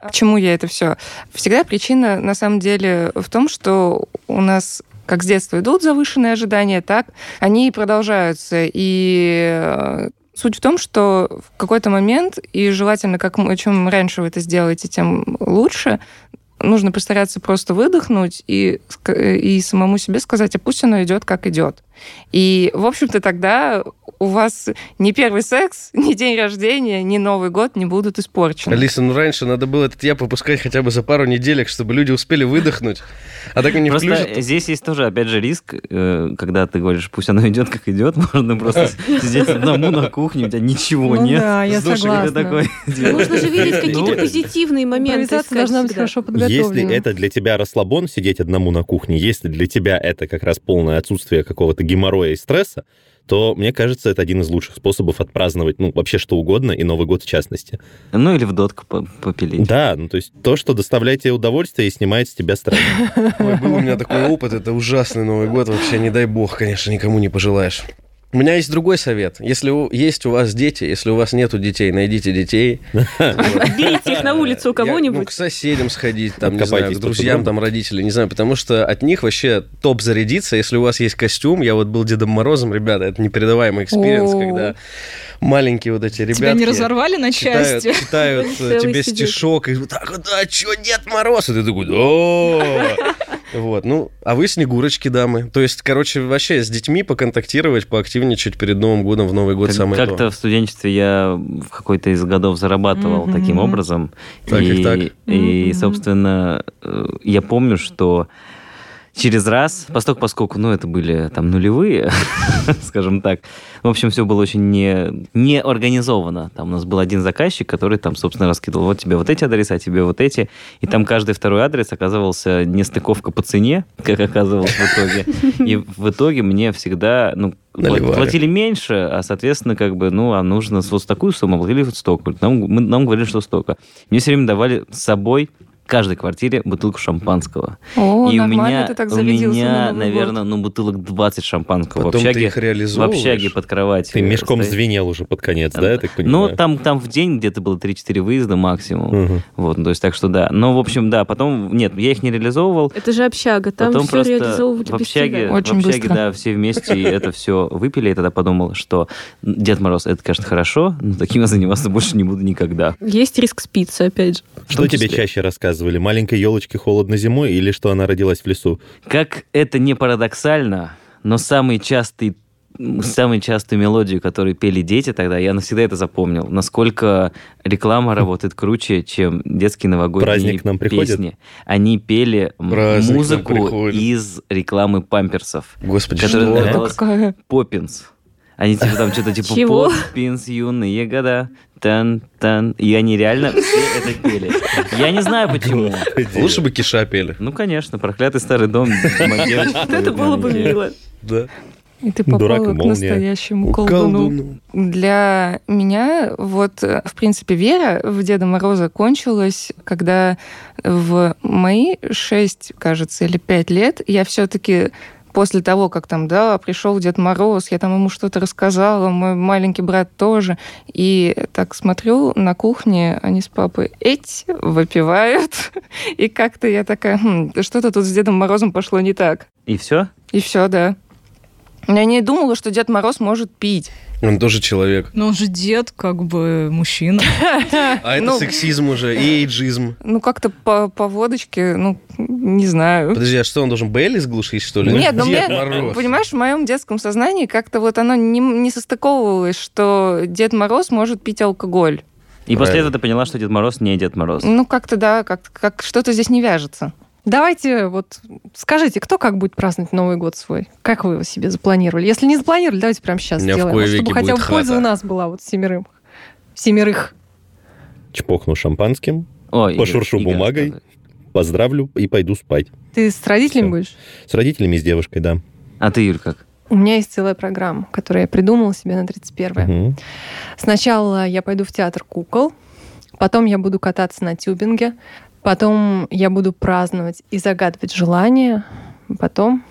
К чему я это все? Всегда причина, на самом деле, в том, что у нас как с детства идут завышенные ожидания, так они и продолжаются. И э, суть в том, что в какой-то момент, и желательно, как чем раньше вы это сделаете, тем лучше, нужно постараться просто выдохнуть и, э, и самому себе сказать, а пусть оно идет, как идет. И, в общем-то, тогда у вас ни первый секс, ни день рождения, ни Новый год не будут испорчены. Алиса, ну раньше надо было этот я выпускать хотя бы за пару неделек, чтобы люди успели выдохнуть. А так они Просто включат. здесь есть тоже, опять же, риск, э, когда ты говоришь, пусть оно идет, как идет, можно просто сидеть одному на кухне, у тебя ничего Ну нет. да, я согласна. такой... Нужно же видеть какие-то Ну, позитивные моменты. Должна быть хорошо подготовлена. Если это для тебя расслабон, сидеть одному на кухне, если для тебя это как раз полное отсутствие какого-то геморроя и стресса, то, мне кажется, это один из лучших способов отпраздновать, ну, вообще что угодно, и Новый год в частности. Ну, или в дотку по- попилить. Да, ну, то есть то, что доставляет тебе удовольствие и снимает с тебя стресс. Ой, был у меня такой опыт, это ужасный Новый год, вообще не дай бог, конечно, никому не пожелаешь. У меня есть другой совет. Если у- есть у вас дети, если у вас нету детей, найдите детей. Берите их на улицу у ну, кого-нибудь. к соседям сходить, там, не знаю, к друзьям, там, родителям, не знаю, потому что от них вообще топ зарядиться, если у вас есть костюм. Я вот был Дедом Морозом, ребята, это непередаваемый experience, когда маленькие вот эти ребята. Тебя не разорвали на читают, части? читают э, тебе стишок, и так вот, а чё, Дед Мороз? И ты такой, о Вот, ну, а вы снегурочки, дамы. То есть, короче, вообще с детьми поконтактировать, поактивничать перед Новым годом, в Новый год Как- самое Как-то то. в студенчестве я в какой-то из годов зарабатывал Мгм. таким образом. Так, и, так, так. и, Мгм. собственно, э, я помню, что через раз, поскольку, поскольку, ну, это были там нулевые, скажем так, в общем, все было очень не, не организовано. Там у нас был один заказчик, который там, собственно, раскидывал, вот тебе вот эти адреса, тебе вот эти, и там каждый второй адрес оказывался нестыковка по цене, как оказывалось в итоге. И в итоге мне всегда, ну, Наливали. платили меньше, а, соответственно, как бы, ну, а нужно вот такую сумму, а платили вот столько. Нам, мы- нам говорили, что столько. Мне все время давали с собой каждой квартире бутылку шампанского. О, и у меня, ты так у на меня Новый наверное, год. ну, бутылок 20 шампанского Потом в ты общаге, их в реализовываешь. общаге под кроватью. Ты мешком стоит. звенел уже под конец, да, я так Ну, понимаю? там, там в день где-то было 3-4 выезда максимум. Мгм. Вот, ну, то есть так что да. Но, в общем, да, потом, нет, я их не реализовывал. Это же общага, там Потом все просто реализовывали в общаге. Очень в общаге быстро. да, все вместе и это все выпили. И тогда подумал, что Дед Мороз, это, конечно, хорошо, но таким я заниматься больше не буду никогда. Есть риск спиться, опять же. В Что тебе чаще рассказывали? Маленькой елочке холодно зимой или что она родилась в лесу? Как это не парадоксально, но самый частый самую частую мелодию, которую пели дети тогда, я навсегда это запомнил. Насколько реклама работает круче, чем детские новогодние Праздник к нам приходит? песни. Они пели Праздник музыку из рекламы памперсов. Господи, Которая что? называлась Какая? Поппинс. Они типа там что-то типа Чего? Поппинс, юные года, тан-тан. И они реально все это пели. Я не знаю почему. Лучше бы Киша пели. Ну, конечно, проклятый старый дом. Это было бы мило. Да. И ты Дурак и попала к настоящему колдуну. Для меня, вот, в принципе, вера в Деда Мороза кончилась, когда в мои шесть, кажется, или пять лет я все-таки после того, как там, да, пришел Дед Мороз, я там ему что-то рассказала, мой маленький брат тоже, и так смотрю на кухне, они с папой эть выпивают, и как-то я такая, «Хм, что-то тут с Дедом Морозом пошло не так. И все? И все, да. Я не думала, что Дед Мороз может пить. Он тоже человек. Но он же дед, как бы мужчина. А это Ну. сексизм уже и эйджизм. Ну, как-то по, по водочке, ну, не знаю. Подожди, а что, он должен Бейли сглушить, что ли? Нет, ну мне, понимаешь, в моем детском сознании как-то вот оно не, не состыковывалось, что Дед Мороз может пить алкоголь. И после этого ты поняла, что Дед Мороз не Дед Мороз. Ну, как-то, да, как, как что-то здесь не вяжется. Давайте вот скажите, кто как будет праздновать Новый год свой? Как вы его себе запланировали? Если не запланировали, давайте прямо сейчас меня сделаем, кое чтобы хотя бы польза у нас была вот семерым. Семерых. Чпокну шампанским, Ой, пошуршу бумагой. поздравлю и пойду спать. Ты с родителями Всё. будешь? С родителями и с девушкой, да. А ты, Юль, как? У меня есть целая программа, которую я придумала себе на 31 Мгм. Сначала я пойду в театр кукол, потом я буду кататься на тюбинге, потом я буду праздновать и загадывать желания, потом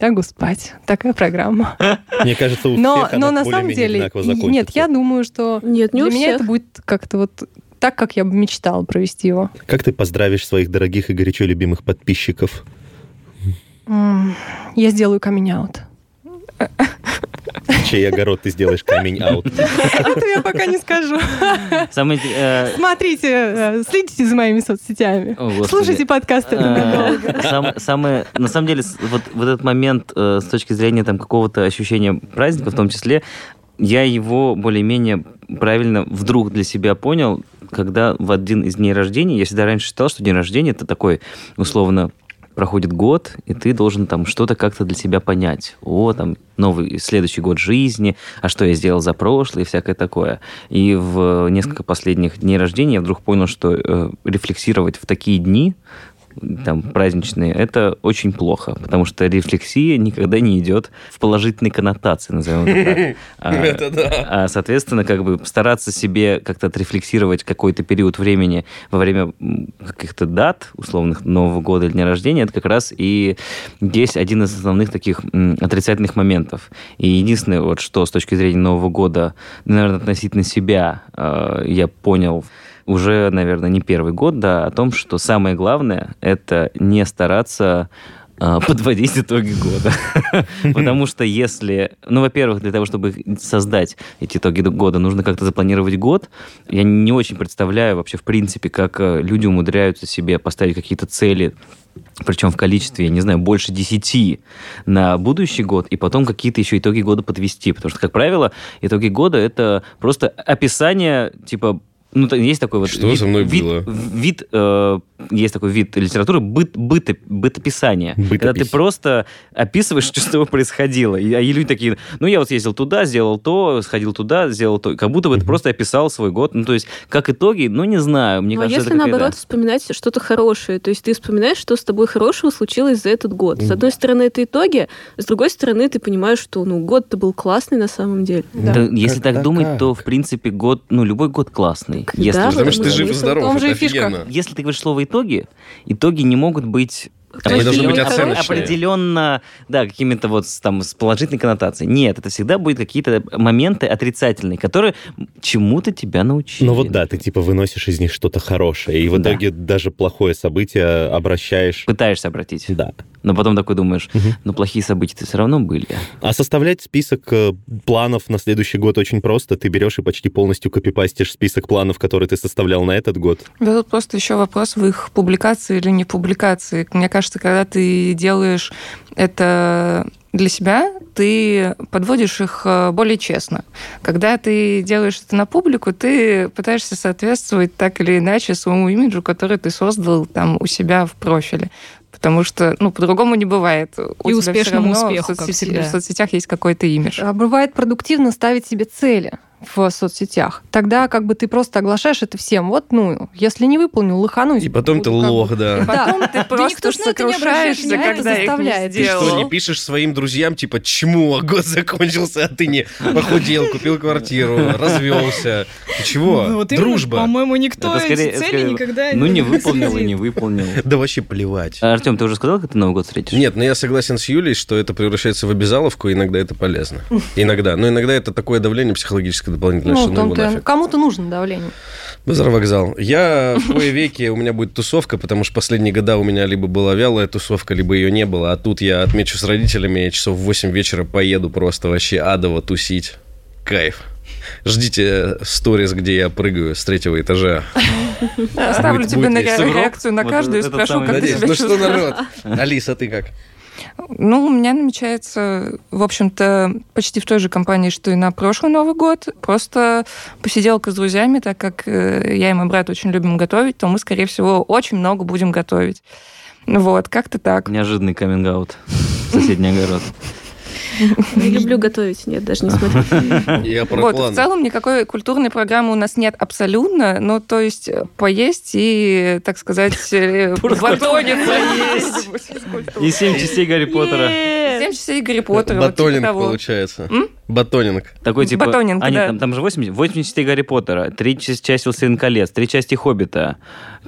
лягу спать. Такая программа. Мне кажется, у Но, всех но она на самом деле, нет, я думаю, что Нет, не для меня всех. это будет как-то вот так, как я бы мечтала провести его. Как ты поздравишь своих дорогих и горячо любимых подписчиков? Я сделаю камень-аут. Чей огород ты сделаешь камень-аут? Это я пока не скажу. Самый, э, Смотрите, э, следите за моими соцсетями. о. Слушайте подкасты. Э, сам- самое, на самом деле, вот, вот этот момент э, с точки зрения там какого-то ощущения праздника, в том числе, я его более-менее правильно вдруг для себя понял, когда в один из дней рождения, я всегда раньше считал, что день рождения это такой, условно, проходит год, и ты должен там что-то как-то для себя понять. О, там, новый, следующий год жизни, а что я сделал за прошлое и всякое такое. И в несколько последних дней рождения я вдруг понял, что э, рефлексировать в такие дни, там, праздничные, это очень плохо, потому что рефлексия никогда не идет в положительной коннотации, назовем это так. А, Это да. а, соответственно, как бы стараться себе как-то отрефлексировать какой-то период времени во время каких-то дат, условных Нового года или дня рождения, это как раз и есть один из основных таких отрицательных моментов. И единственное, вот что с точки зрения Нового года, наверное, относительно себя э, я понял уже, наверное, не первый год, да, о том, что самое главное — это не стараться э, подводить итоги года. Потому что если... Ну, во-первых, для того, чтобы создать эти итоги года, нужно как-то запланировать год. Я не очень представляю вообще, в принципе, как э, люди умудряются себе поставить какие-то цели причем в количестве, я не знаю, больше 10 на будущий год, и потом какие-то еще итоги года подвести. Потому что, как правило, итоги года — это просто описание, типа, ну, есть такой вот Что вид, со мной вид, было? вид, э, есть такой вид литературы быт, быто- бытописание. Когда ты Бытопись. просто описываешь, что с тобой происходило. И, а и люди такие, ну, я вот съездил туда, сделал то, сходил туда, сделал то. Как будто бы ты просто описал свой год. Ну, то есть, как итоги, ну, не знаю. Мне Ну, а кажется, если наоборот вспоминать что-то хорошее, то есть ты вспоминаешь, что с тобой хорошего случилось за этот год. С одной стороны, это итоги, с другой стороны, ты понимаешь, что ну год-то был классный на самом деле. Да. Да, если так думать, как? то, в принципе, год, ну, любой год классный. Если, Да, Потому что ты потому жив и что здоров, в том же это и фишка. офигенно. если ты говоришь слово итоги, итоги не могут быть Они должны быть определенно- оценочные. определенно, да, какими-то вот там с положительной коннотацией. Нет, это всегда будет какие-то моменты отрицательные, которые чему-то тебя научили. Ну вот да, ты типа выносишь из них что-то хорошее, и в Да. итоге даже плохое событие обращаешь... Пытаешься обратить. Да. Но потом такой думаешь, Мгм. ну плохие события-то все равно были. А составлять список э, планов на следующий год очень просто. Ты берешь и почти полностью копипастишь список планов, которые ты составлял на этот год. Да тут просто еще вопрос в их публикации или не публикации. Мне кажется, когда ты делаешь это для себя ты подводишь их э, более честно. Когда ты делаешь это на публику, ты пытаешься соответствовать так или иначе своему имиджу, который ты создал там у себя в профиле. Потому что, ну, по-другому не бывает. У И успешному успеху, в, как соцсети- всегда. в соцсетях есть какой-то имидж. А бывает продуктивно ставить себе цели в соцсетях. Тогда как бы ты просто оглашаешь это всем. Вот, ну, если не выполнил, лыханусь. И потом ты лох, да. Потом ты никто просто не сокрушаешься, когда это их заставляет. не Ты что, не пишешь своим друзьям, типа, чему, а год закончился, а ты не похудел, купил квартиру, развелся. Ты чего? Ну, Дружба. По-моему, никто эти цели никогда Ну, не выполнил и не выполнил. Да вообще плевать. Артем, ты уже сказал, как ты Новый год встретишь? Нет, но я согласен с Юлей, что это превращается в обязаловку, и иногда это полезно. Иногда. Но иногда это такое давление психологическое Ну, что в ну том-то нафиг. кому-то нужно давление. Базар вокзал. Я в кое веке у меня будет тусовка, потому что последние года у меня либо была вялая тусовка, либо ее не было. А тут я отмечу с родителями, я часов в 8 вечера поеду просто вообще адово тусить. Кайф. Ждите сторис, где я прыгаю с третьего этажа. Оставлю тебе на реакцию на каждую и спрошу, как ты Надеюсь. себя Ну что, народ? Алиса, ты как? Ну, у меня намечается, в общем-то, почти в той же компании, что и на прошлый Новый год. Просто посиделка с друзьями, так как э, я и мой брат очень любим готовить, то мы, скорее всего, очень много будем готовить. Вот, как-то так. Неожиданный каминг-аут. Соседний огород. Я люблю готовить. Нет, даже не смотрю. Я про Вот, в планы. целом никакой культурной программы у нас нет абсолютно, ну, то есть э, поесть и, так сказать, э, батониться есть. И семь частей Гарри Поттера. Семь частей Гарри Поттера. типа Батонинг получается. Батонинг. Такой типа... Батонинг, а, нет, да. там, там же 80, 80 частей Гарри Поттера, три части части «Властелин колец», три части «Хоббита».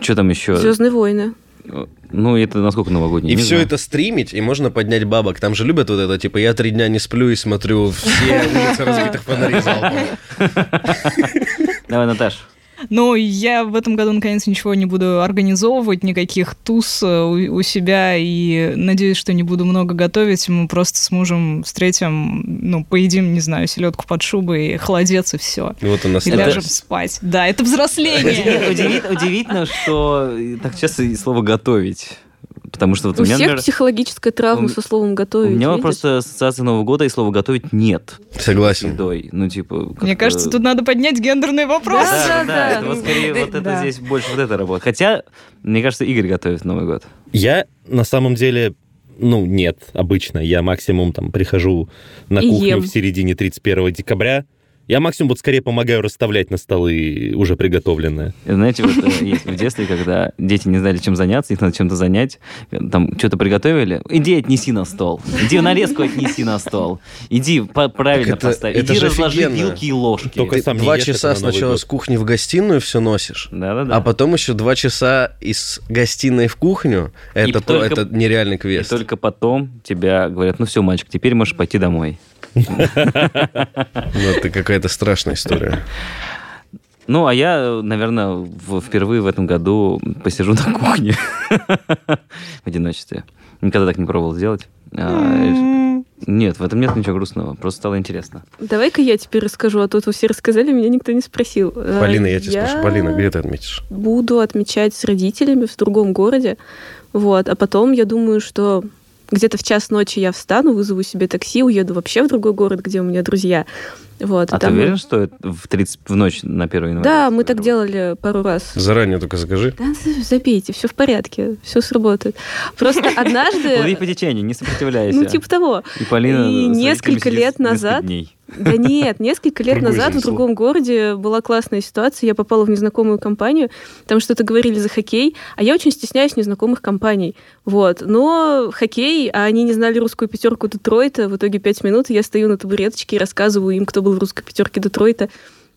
Что там еще? Звездные войны. Ну, это насколько новогодний? И не все знаю. это стримить, и можно поднять бабок. Там же любят вот это, типа, я три дня не сплю и смотрю все улицы разбитых фонарей залпом. Давай, Наташ. Но я в этом году, наконец, ничего не буду организовывать, никаких туз э, у, у себя, и надеюсь, что не буду много готовить. Мы просто с мужем встретим, ну, поедим, не знаю, селедку под шубой, холодец и все. И вот у нас И ляжем спать. Да, это взросление. Удивительно, что так часто слово «готовить». Потому что вот У у меня, всех например, психологическая травма у- со словом у готовить. меня видишь? просто ассоциация Нового года и слова «готовить» нет. Согласен. едой. Ну, типа... Мне кажется, тут надо поднять гендерный вопрос. Да, да, Да, да, да, это вот скорее да, вот это здесь больше вот это работает. Хотя, мне кажется, Игорь готовит Новый год. Я на самом деле, ну, нет, обычно. Я максимум там прихожу на И кухню ем. в середине 31 декабря. Я максимум вот скорее помогаю расставлять на столы уже приготовленное. И Знаете, вот э, есть в детстве, когда дети не знали, чем заняться, их надо чем-то занять, там что-то приготовили, иди отнеси на стол, иди нарезку отнеси на стол, иди правильно это- поставь, это иди же разложи офигенно. вилки и ложки. Только Ты сам два часа сначала с кухни в гостиную все носишь. Да-да-да. А потом еще два часа из гостиной в кухню. Это, то- только- это нереальный И квест. только потом тебя говорят, ну все, мальчик, теперь можешь пойти домой. Ну, это какая-то страшная история. Ну, а я, наверное, в- впервые в этом году посижу на кухне в одиночестве. Никогда так не пробовал сделать. А, Нет, в этом нет ничего грустного. Просто стало интересно. Давай-ка я теперь расскажу, а то вы все рассказали, меня никто не спросил. А, Полина, я тебя спрашиваю. Полина, где ты отметишь? буду отмечать с родителями в другом городе. Вот. А потом я думаю, что где-то в час ночи я встану, вызову себе такси, уеду вообще в другой город, где у меня друзья. Вот. А ты там мы- уверен, что это в, 30, в ночь на 1 января? Да, мы так делали пару раз. Заранее только закажи. Да, забейте, все в порядке, все сработает. Просто Плыви однажды, по течению, не сопротивляйся. ну типа того, И Полина и несколько лет назад. Да нет, несколько лет назад в другом городе была классная ситуация. Я попала в незнакомую компанию, там что-то говорили за хоккей, а я очень стесняюсь незнакомых компаний. Вот. Но хоккей, а они не знали русскую пятерку Детройта. В итоге пять минут я стою на табуреточке и рассказываю им, кто был в русской пятерке Детройта.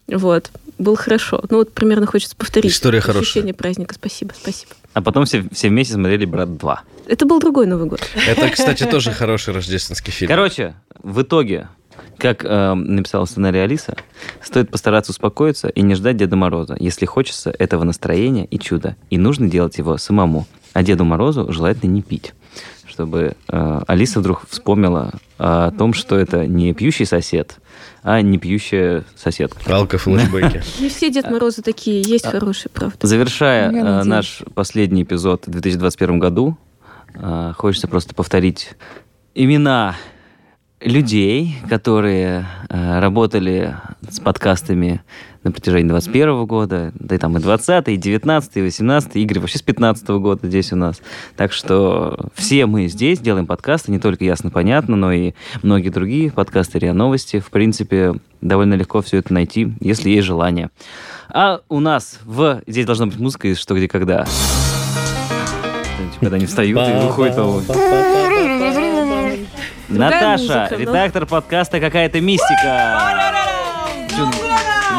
Вот. Было хорошо. Ну вот примерно хочется повторить. История хорошая. Ощущение праздника. Спасибо, спасибо. А потом все, все вместе смотрели «Брат 2». Это был другой Новый год. Это, кстати, тоже хороший рождественский фильм. Короче, в итоге, как э, написала в сценарии Алиса, стоит постараться успокоиться и не ждать Деда Мороза, если хочется этого настроения и чуда. И нужно делать его самому. А Деду Морозу желательно не пить. Чтобы э, Алиса вдруг вспомнила о том, что это не пьющий сосед, а не пьющая соседка. Алко-флешбеки. Не все Дед Морозы такие, есть хорошие, правда. Завершая э, наш последний эпизод в 2021 году, э, хочется просто повторить имена людей, которые э, работали с подкастами на протяжении 21 года, да и там и 20 и 19 и 18 Игорь вообще с 15 года здесь у нас. Так что все мы здесь делаем подкасты, не только ясно-понятно, но и многие другие подкасты РИА Новости. В принципе, довольно легко все это найти, если есть желание. А у нас в... Здесь должна быть музыка из «Что, где, когда». Когда они встают и выходят Наташа, музыка, ну? редактор подкаста «Какая-то мистика».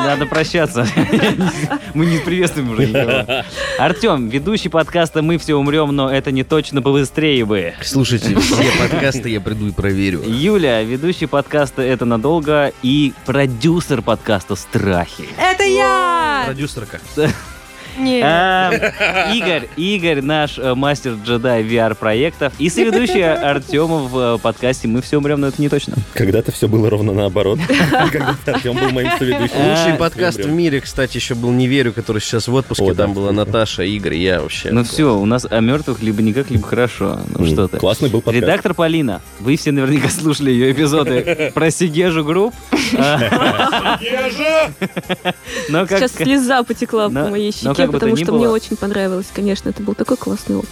Надо прощаться. Мы не приветствуем уже никого. Артем, ведущий подкаста «Мы все умрем, но это не точно, побыстрее бы». Слушайте, все подкасты я приду и проверю. Юля, ведущий подкаста «Это надолго» и продюсер подкаста «Страхи». Это я! Продюсерка. Нет. А, Игорь, Игорь, наш э, мастер джедай VR-проектов и соведущий Артема в э, подкасте «Мы все умрем, но это не точно». Когда-то все было ровно наоборот. Когда-то Артем был моим соведущим. Лучший подкаст в мире, кстати, еще был «Не верю», который сейчас в отпуске. Там была. Наташа, Игорь, я вообще. Ну все, у нас о мертвых либо никак, либо хорошо. Ну М, что ты. Классный был подкаст. Редактор Полина, вы все наверняка слушали ее эпизоды про Сигежу групп. Сейчас слеза потекла по моей щеке, как бы то потому ни что было. мне очень понравилось, конечно. Это был такой классный опыт.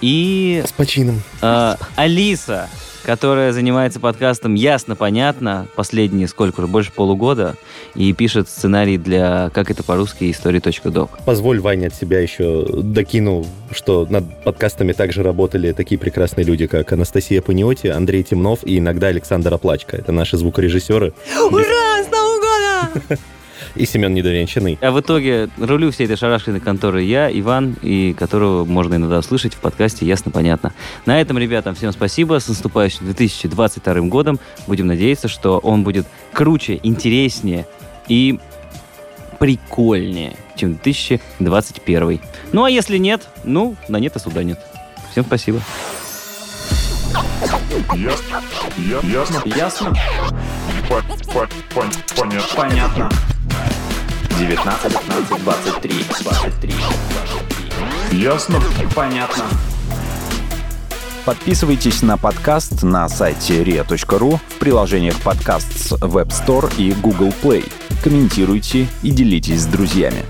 И С почином. э, Алиса, которая занимается подкастом «Ясно, понятно» последние сколько уже, больше полугода, и пишет сценарий для «Как это по-русски» истории.док. Позволь, Ваня, от себя еще докину, что над подкастами также работали такие прекрасные люди, как Анастасия Паниоти, Андрей Темнов и иногда Александр Оплачка. Это наши звукорежиссеры. Ура! С Новым годом! И Семен Недовенчанный. А в итоге рулю всей этой шарашкиной конторы я, Иван, и которого можно иногда услышать в подкасте «Ясно-понятно». На этом, ребятам, всем спасибо. С наступающим 2022 годом. Будем надеяться, что он будет круче, интереснее и прикольнее, чем 2021. Ну, а если нет, ну, на нет и суда нет. Всем спасибо. Ясно. Ясно. Ясно? По- по- пон- Понятно. Понятно. 19, 15, 23, 23, 23. Ясно. Понятно. Подписывайтесь на подкаст на сайте ria.ru в приложениях подкаст с Web Store и Google Play. Комментируйте и делитесь с друзьями.